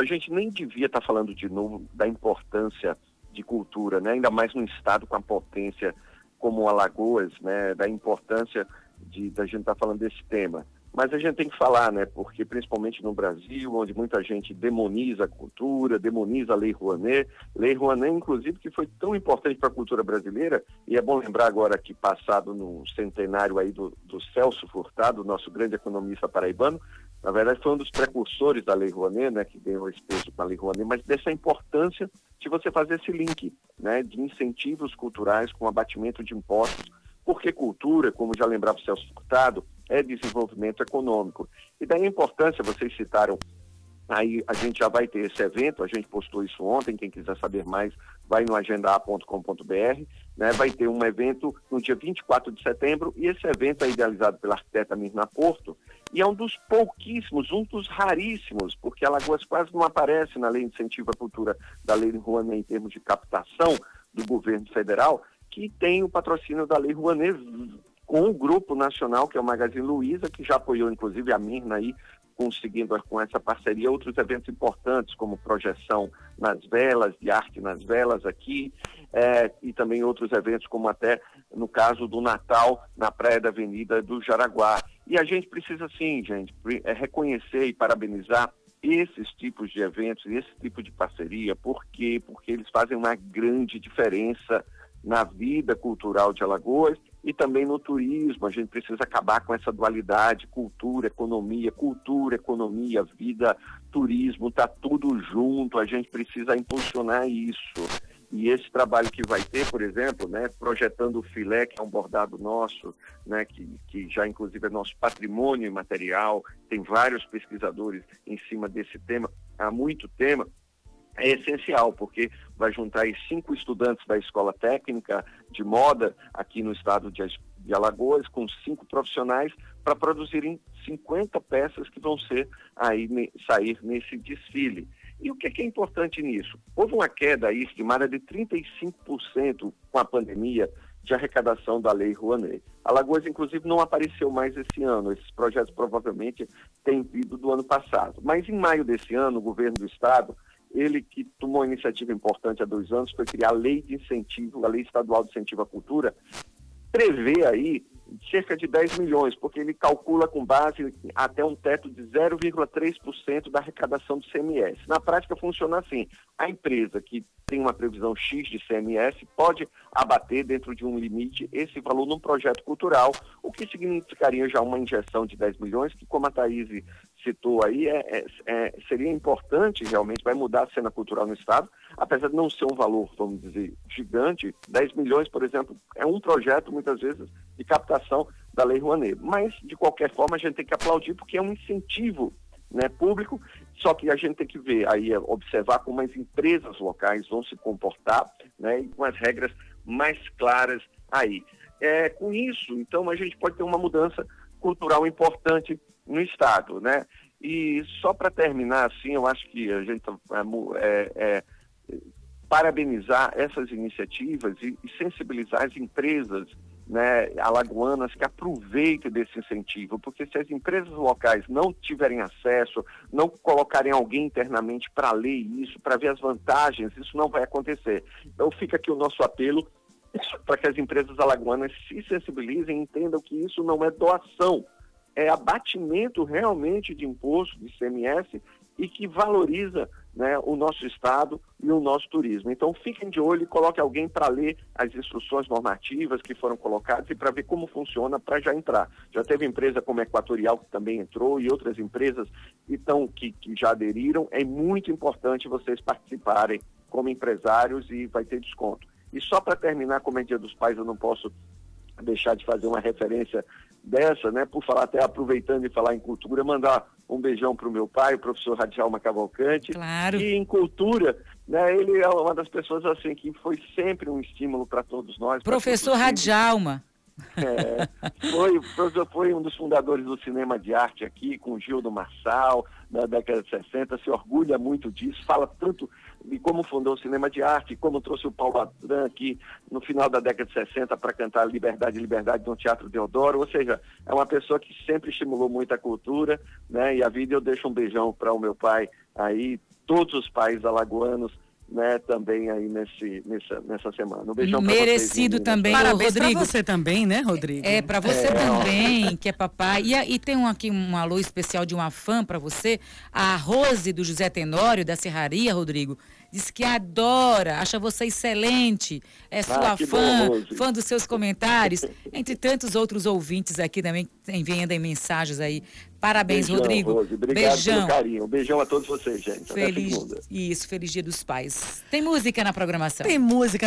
A gente nem devia estar tá falando de novo da importância de cultura, né? ainda mais num estado com a potência como Alagoas, né? da importância de da gente estar tá falando desse tema. Mas a gente tem que falar, né? Porque principalmente no Brasil, onde muita gente demoniza a cultura, demoniza a Lei Rouanet, Lei Rouanet, inclusive, que foi tão importante para a cultura brasileira, e é bom lembrar agora que passado no centenário aí do, do Celso Furtado, nosso grande economista paraibano, na verdade foi um dos precursores da Lei Rouanet, né? Que ganhou esse peso a Lei Rouanet, mas dessa importância de você fazer esse link, né? De incentivos culturais com abatimento de impostos, porque cultura, como já lembrava o Celso Furtado, é desenvolvimento econômico. E daí a importância, vocês citaram, aí a gente já vai ter esse evento, a gente postou isso ontem, quem quiser saber mais, vai no agendar.com.br, né? vai ter um evento no dia 24 de setembro, e esse evento é idealizado pela arquiteta Mirna Porto, e é um dos pouquíssimos, um dos raríssimos, porque Alagoas quase não aparece na Lei de Incentivo à Cultura da Lei Rouanet em termos de captação do governo federal, que tem o patrocínio da Lei Rouanet com o grupo nacional, que é o Magazine Luiza, que já apoiou inclusive a Mirna aí, conseguindo com essa parceria outros eventos importantes, como projeção nas velas, de arte nas velas aqui, é, e também outros eventos, como até no caso do Natal, na Praia da Avenida do Jaraguá. E a gente precisa sim, gente, é reconhecer e parabenizar esses tipos de eventos, esse tipo de parceria, por quê? Porque eles fazem uma grande diferença na vida cultural de Alagoas e também no turismo. A gente precisa acabar com essa dualidade, cultura, economia, cultura, economia, vida, turismo, está tudo junto, a gente precisa impulsionar isso. E esse trabalho que vai ter, por exemplo, né, projetando o filé, que é um bordado nosso, né, que, que já inclusive é nosso patrimônio imaterial, tem vários pesquisadores em cima desse tema, há muito tema, é essencial, porque vai juntar cinco estudantes da Escola Técnica de Moda aqui no estado de, de Alagoas, com cinco profissionais, para produzirem 50 peças que vão ser aí sair nesse desfile. E o que é, que é importante nisso? Houve uma queda aí estimada de 35% com a pandemia de arrecadação da Lei Rouanet. Alagoas, inclusive, não apareceu mais esse ano. Esses projetos provavelmente têm vindo do ano passado. Mas em maio desse ano, o governo do estado ele que tomou uma iniciativa importante há dois anos foi criar a lei de incentivo, a lei estadual de incentivo à cultura, prevê aí cerca de 10 milhões, porque ele calcula com base até um teto de 0,3% da arrecadação do CMS. Na prática funciona assim: a empresa que tem uma previsão X de CMS pode abater dentro de um limite esse valor num projeto cultural, o que significaria já uma injeção de 10 milhões, que como a Thaís citou aí, é, é, é, seria importante realmente, vai mudar a cena cultural no Estado, apesar de não ser um valor, vamos dizer, gigante, 10 milhões, por exemplo, é um projeto, muitas vezes, de captação da Lei Rouanet. Mas, de qualquer forma, a gente tem que aplaudir porque é um incentivo né, público, só que a gente tem que ver aí, é, observar como as empresas locais vão se comportar né, e com as regras mais claras aí. É, com isso, então, a gente pode ter uma mudança cultural importante no Estado, né? E só para terminar, assim, eu acho que a gente é, é, parabenizar essas iniciativas e, e, sensibilizar as empresas né, alagoanas que aproveitem desse incentivo, porque se as empresas locais não tiverem acesso, não colocarem alguém internamente para ler isso, para ver as vantagens, isso não vai acontecer. Então fica aqui o nosso apelo para que as empresas alagoanas se sensibilizem e entendam que isso não é doação, é abatimento realmente de imposto, de ICMS, e que valoriza né, o nosso Estado e o nosso turismo. Então fiquem de olho e coloque alguém para ler as instruções normativas que foram colocadas e para ver como funciona para já entrar. Já teve empresa como Equatorial que também entrou e outras empresas que, tão, que, que já aderiram. É muito importante vocês participarem como empresários e vai ter desconto. E só para terminar, como é Dia dos Pais, eu não posso deixar de fazer uma referência dessa, né, por falar até aproveitando e falar em cultura, mandar um beijão para o meu pai, o professor Radialma Cavalcante. Claro. E em cultura, né, ele é uma das pessoas assim que foi sempre um estímulo para todos nós. Professor Radialma. É, foi, foi um dos fundadores do cinema de arte aqui, com Gil do Marçal, na década de 60, se orgulha muito disso, fala tanto de como fundou o cinema de arte, como trouxe o Paulo Adran aqui no final da década de 60 para cantar Liberdade, Liberdade no Teatro Deodoro, ou seja, é uma pessoa que sempre estimulou muito a cultura, né, e a vida eu deixo um beijão para o meu pai aí, todos os pais alagoanos né, também aí nesse, nessa, nessa semana. Um beijão Merecido vocês, também, Parabéns Rodrigo. pra você também, né, Rodrigo? É, para você É, também, que é papai. E, e tem um, aqui um alô especial de uma fã para você, a Rose do José Tenório, da Serraria, Rodrigo. Diz que adora, acha você excelente, é sua Ah, fã, bom, fã dos seus comentários, entre tantos outros ouvintes aqui também enviando mensagens aí. Parabéns, Beijão, Rodrigo. Rose. Obrigado Beijão. pelo carinho. Um beijão a todos vocês, gente. Até Feliz, segunda. isso, feliz Dia dos Pais. Tem música na programação? Tem música